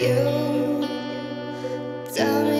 Sorry, but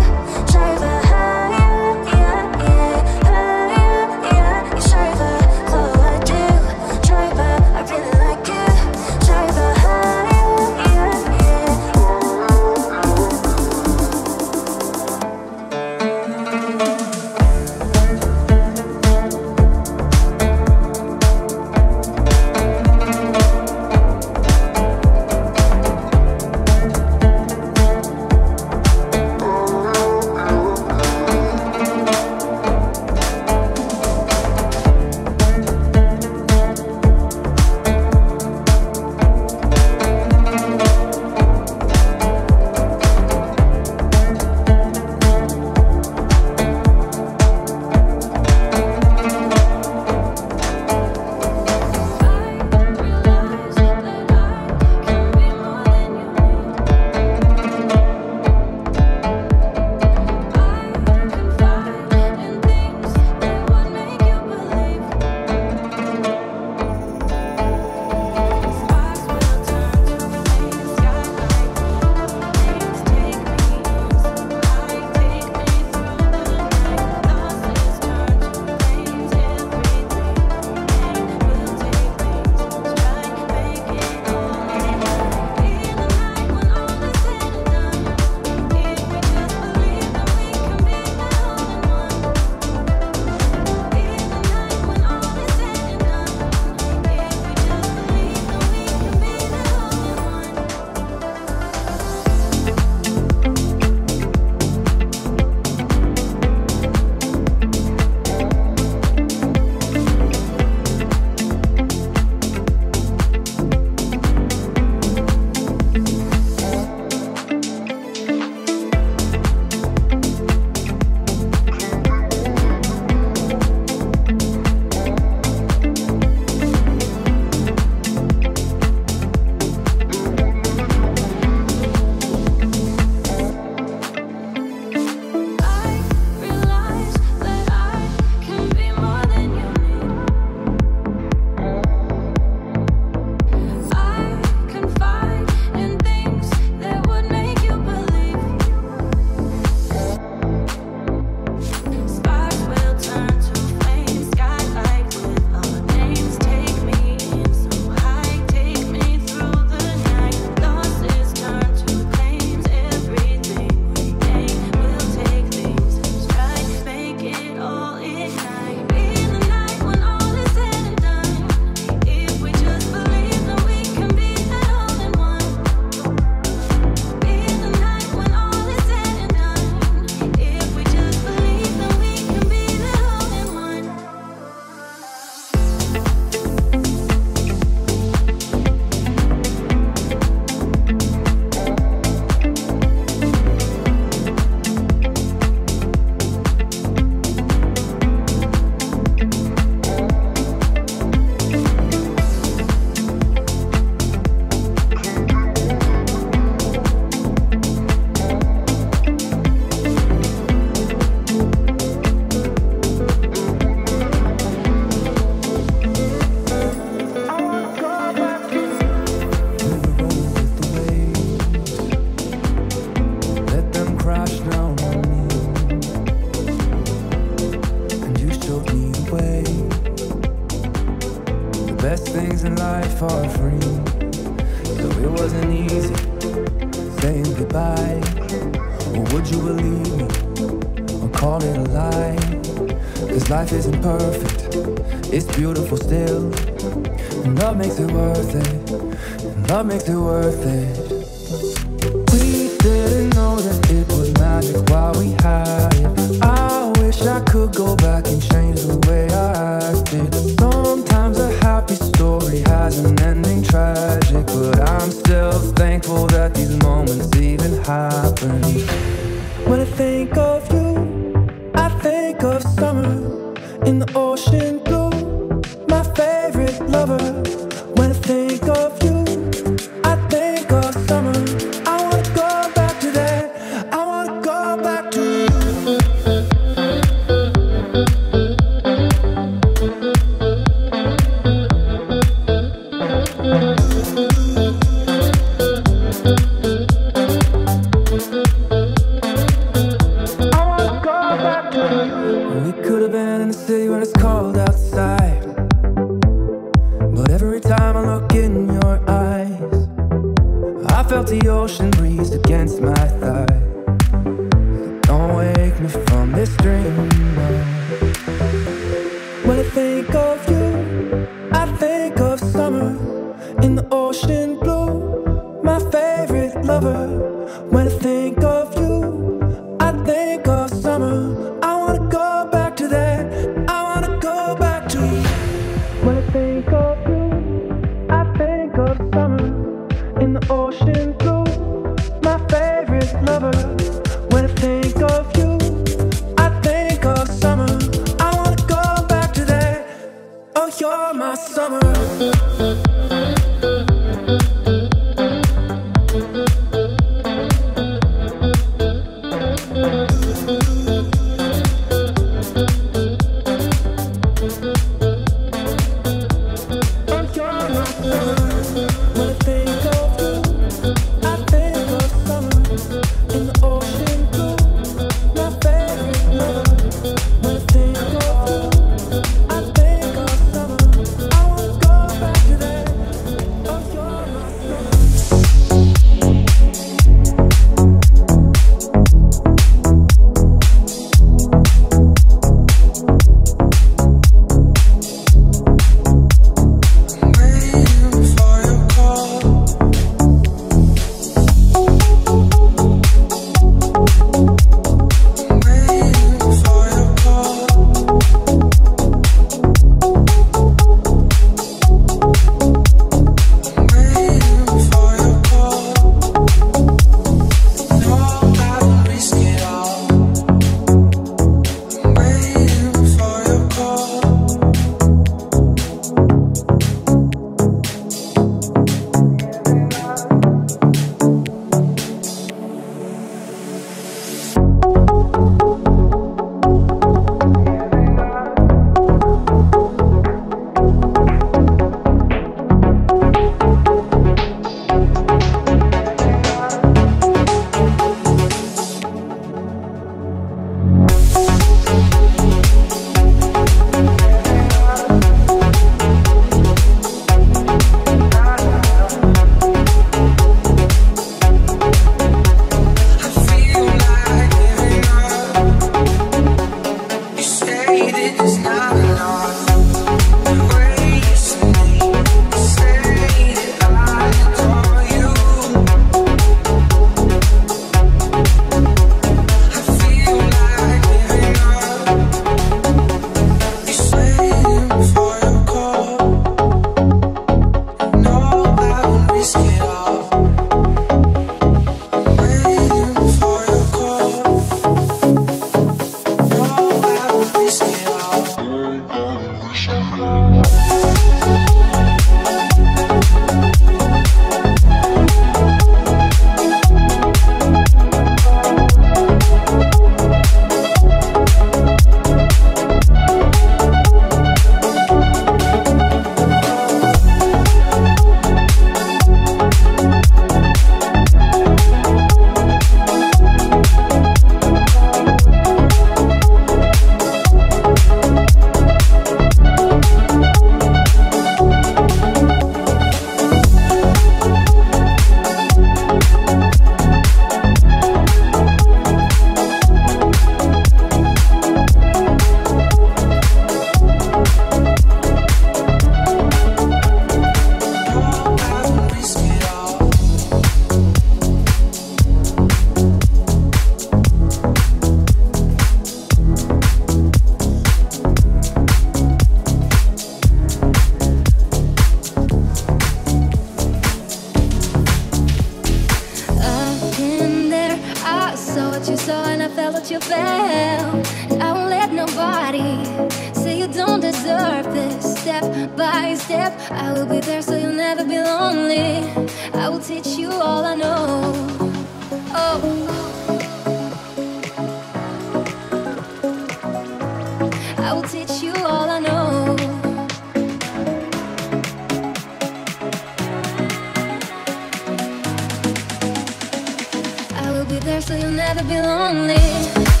so you'll never be lonely.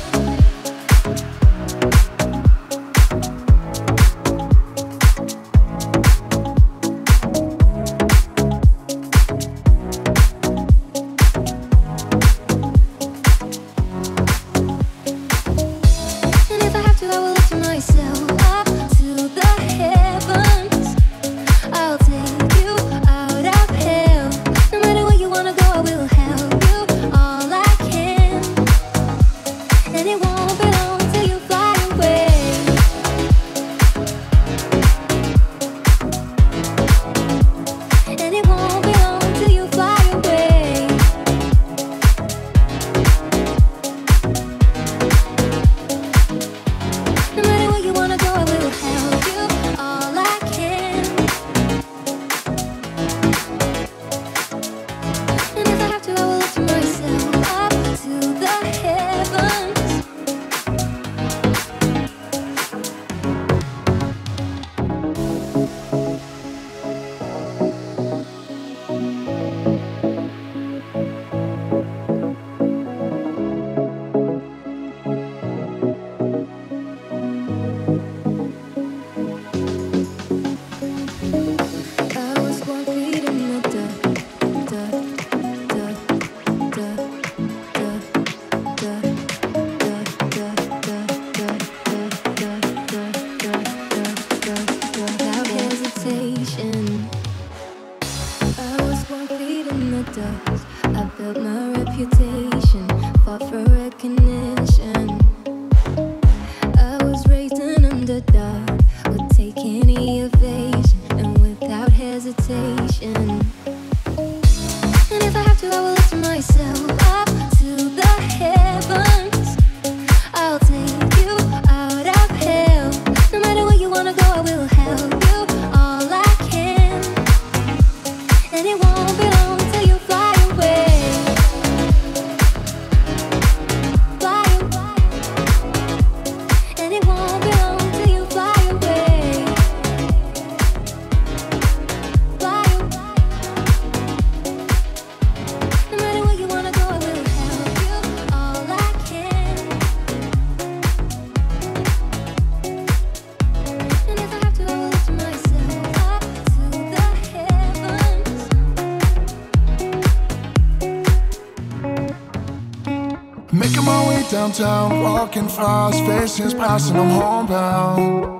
downtown, walking fast, faces passing, I'm homebound.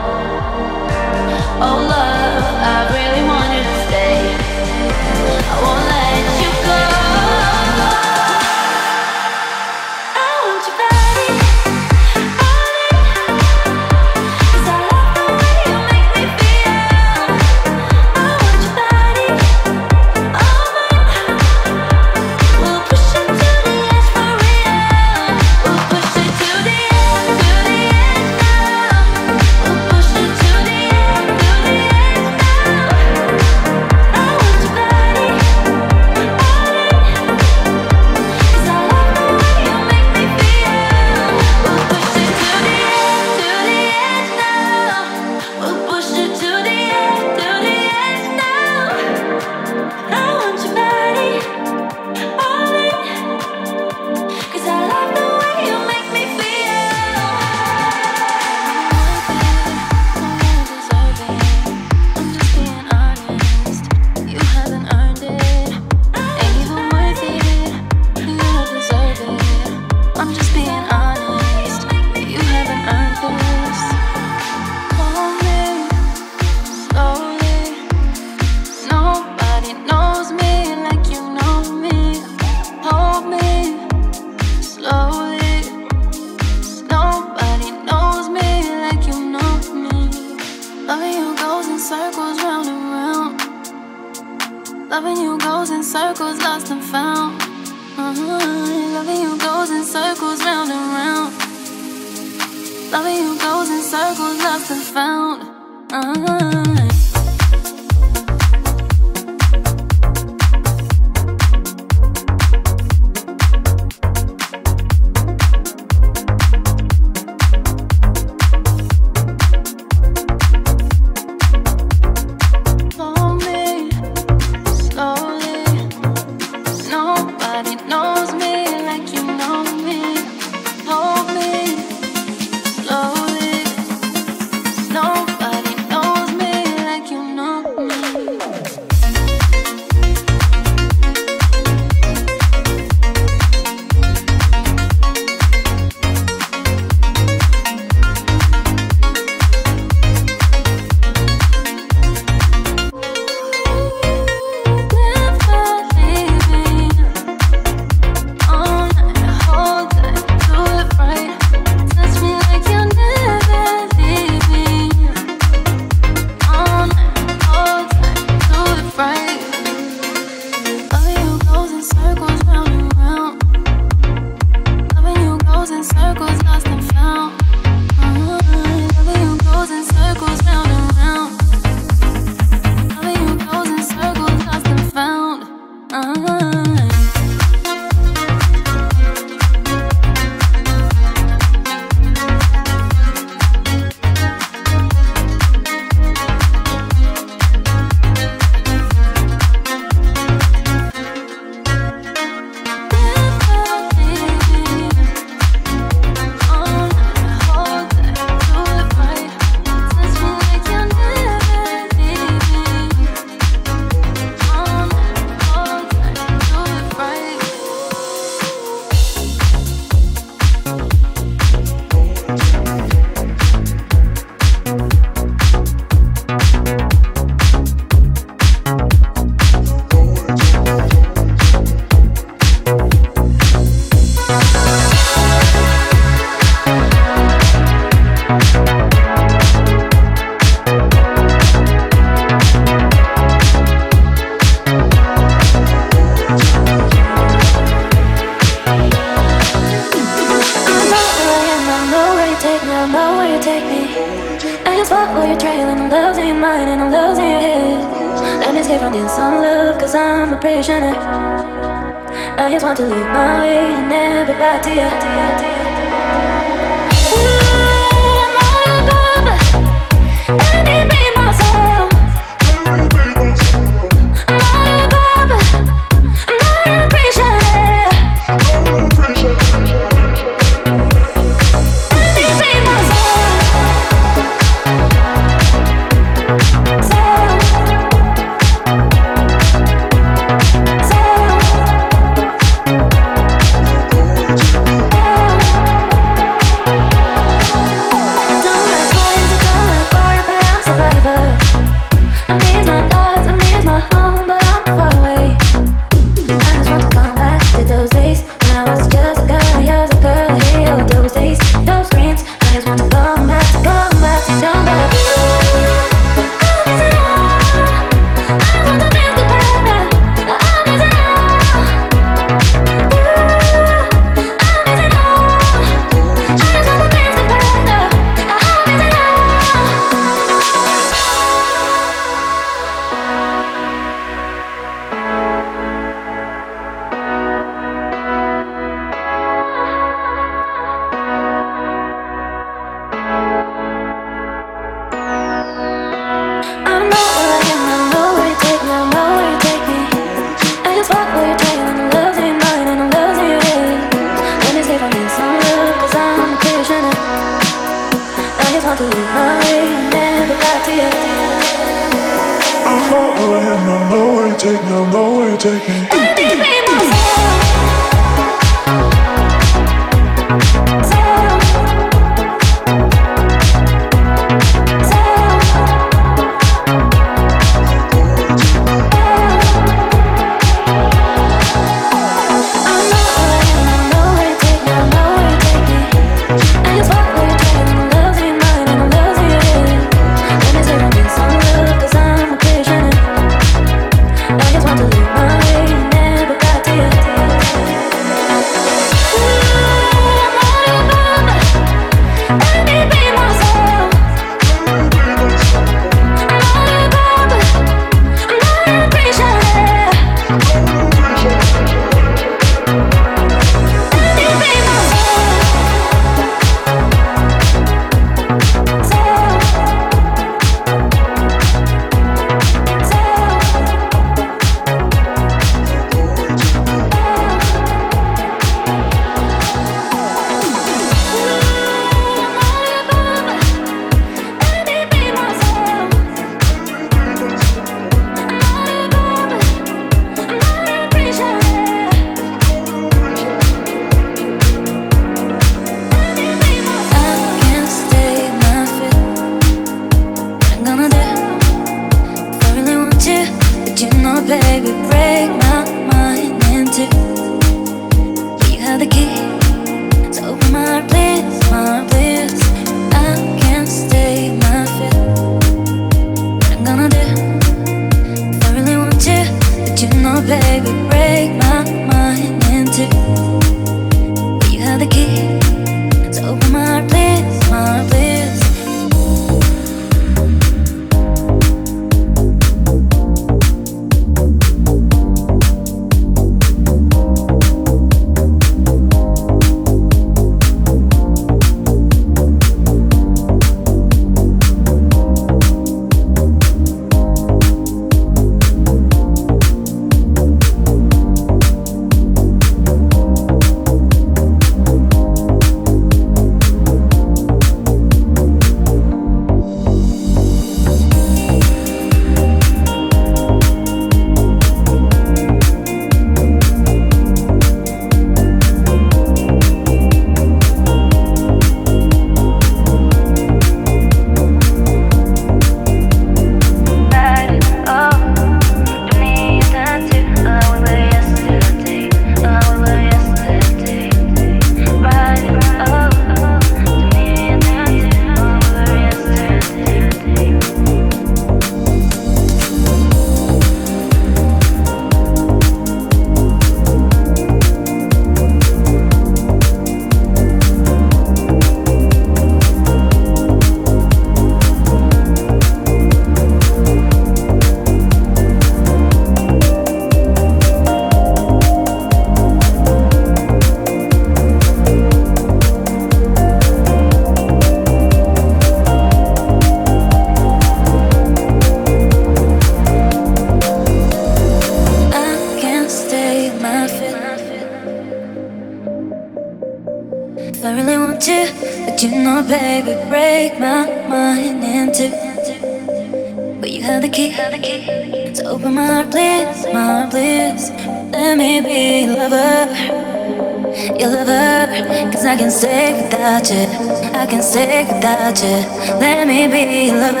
Let me be your lover,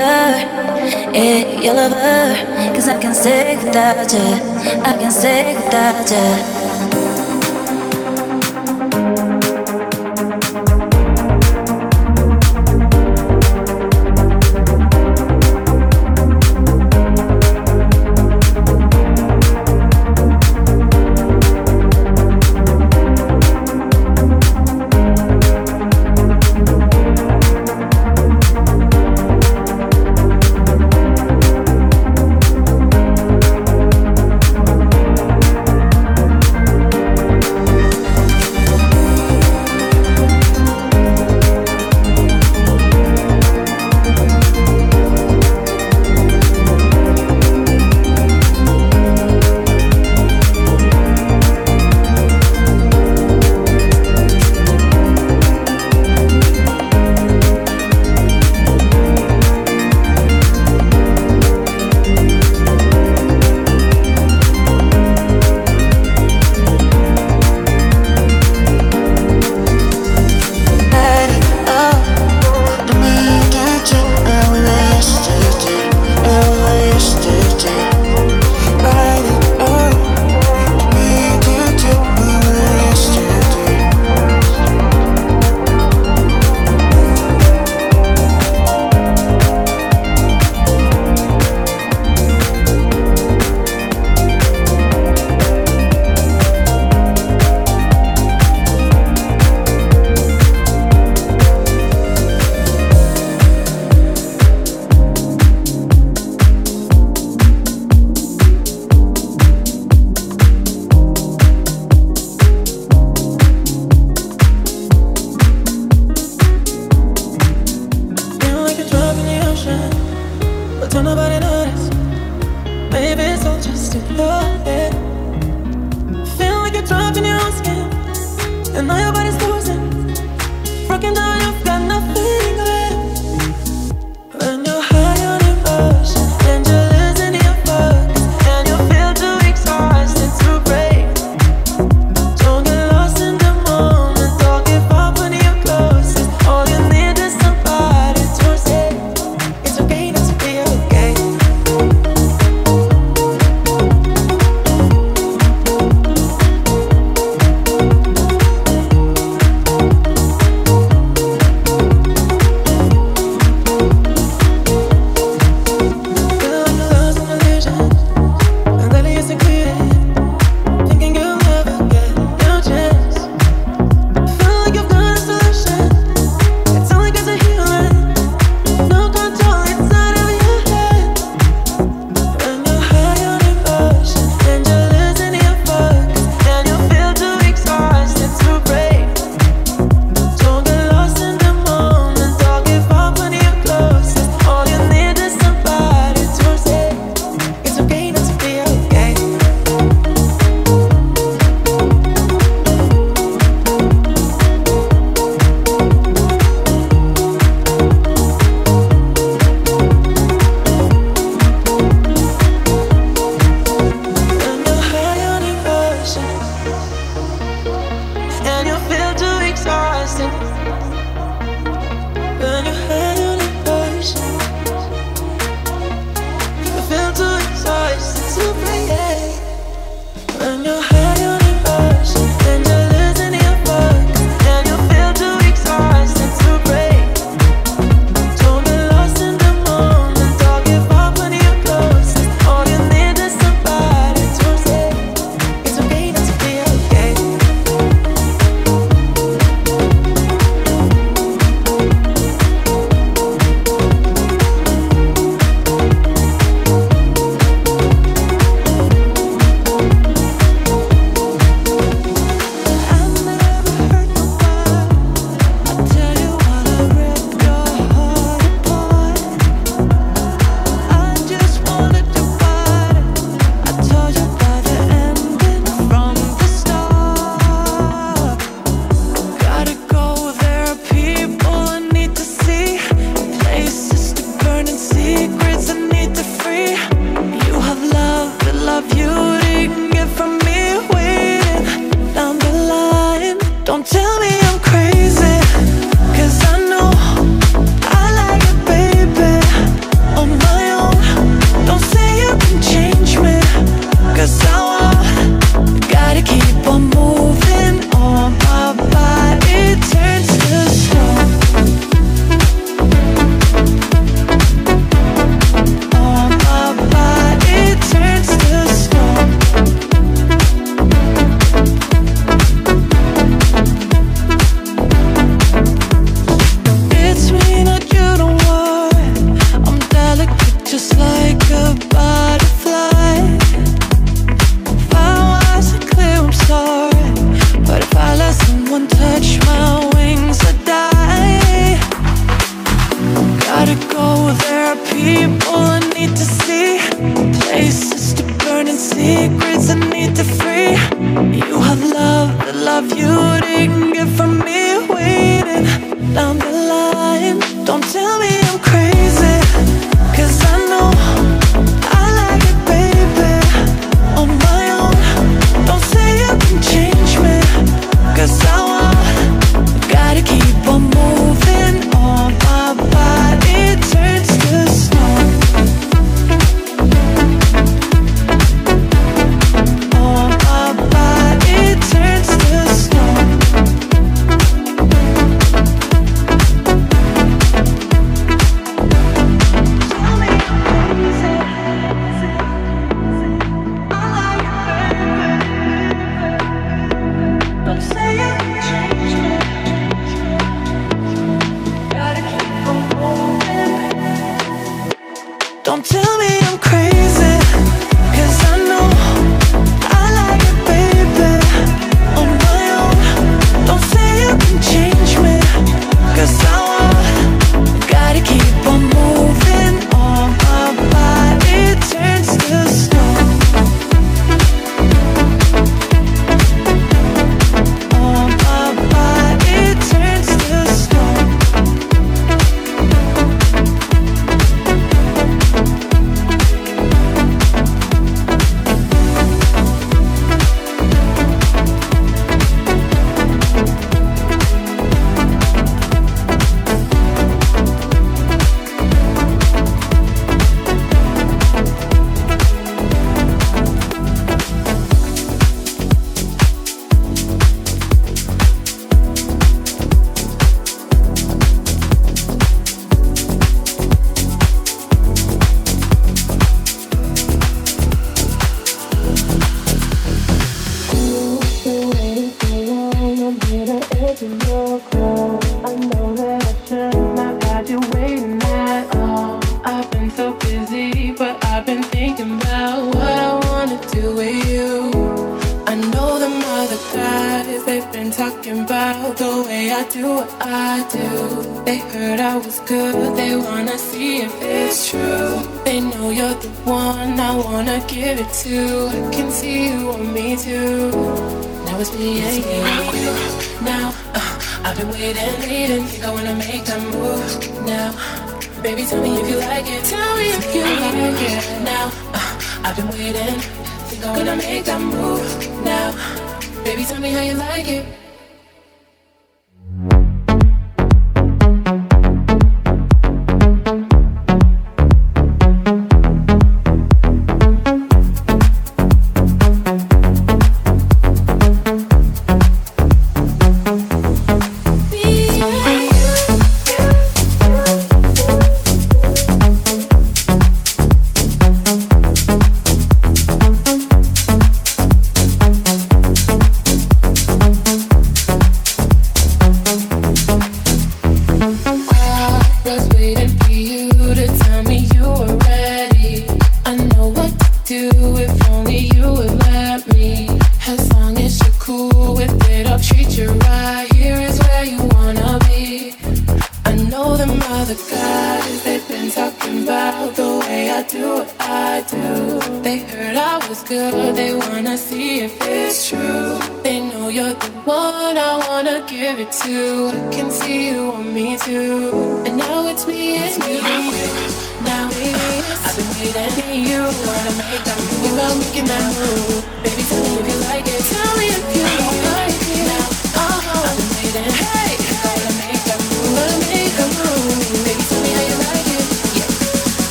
yeah, your lover. Cause I can't stay without you, I can't stay without you.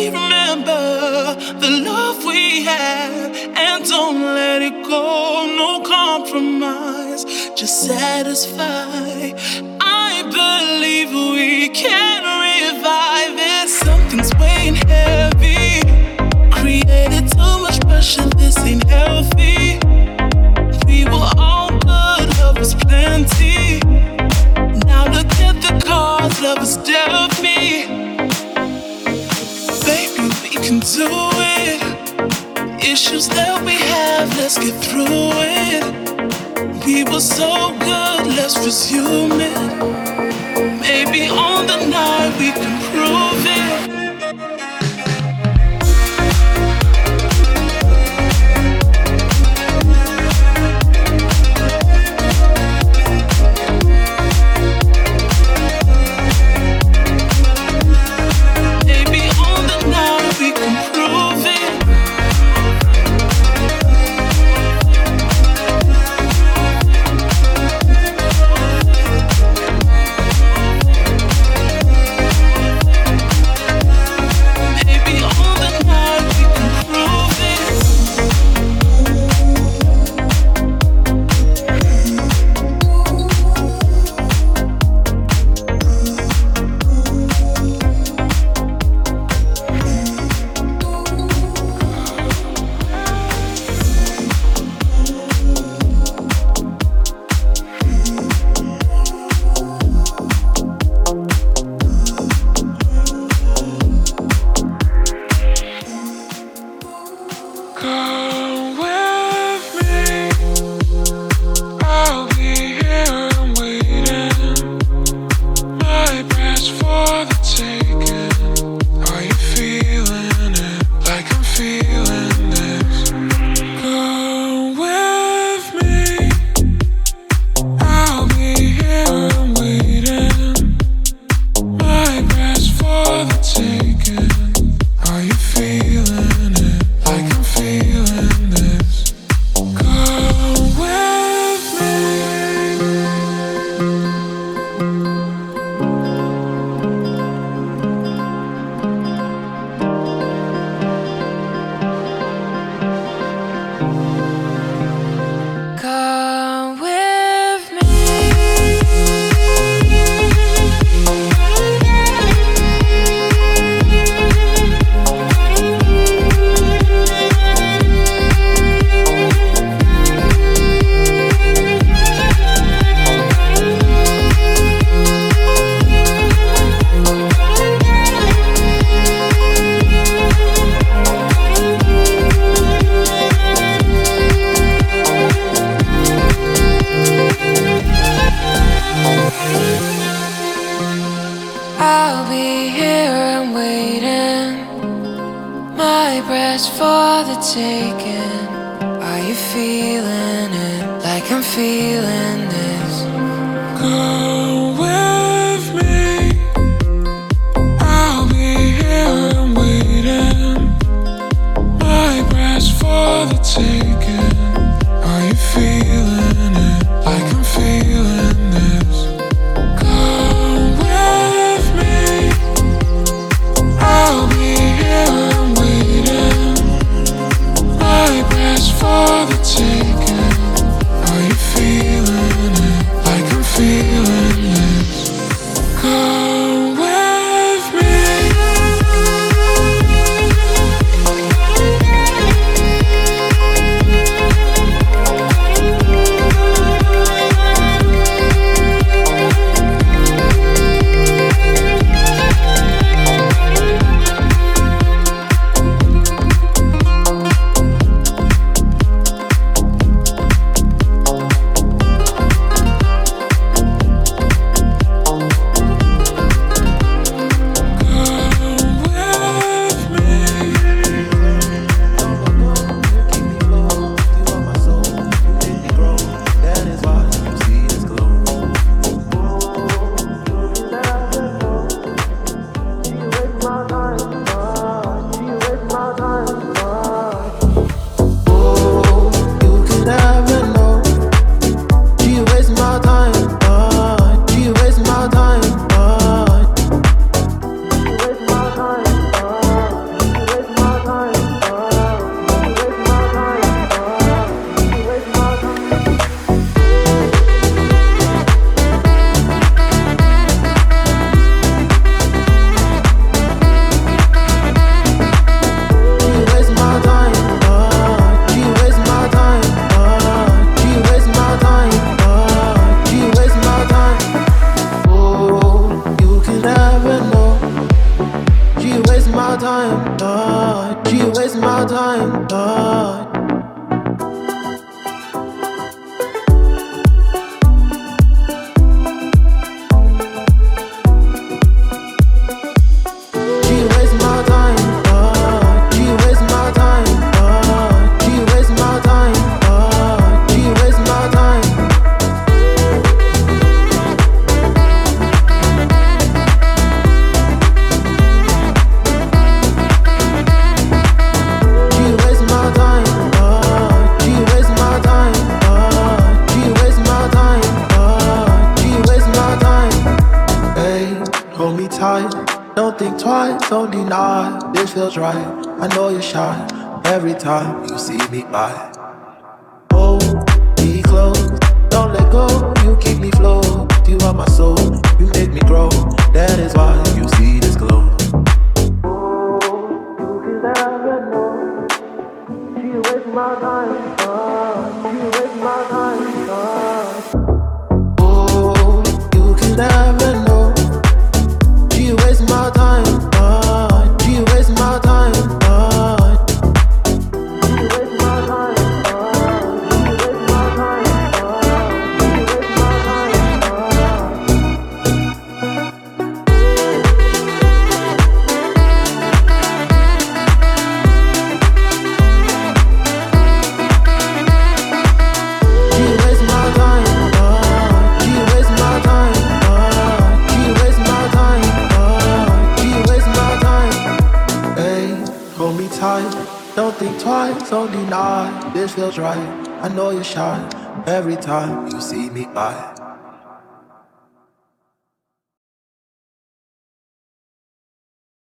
we remember the love we had and don't let it go. No compromise, just satisfy let's get through it. We were so good, let's resume it. Maybe on the night we can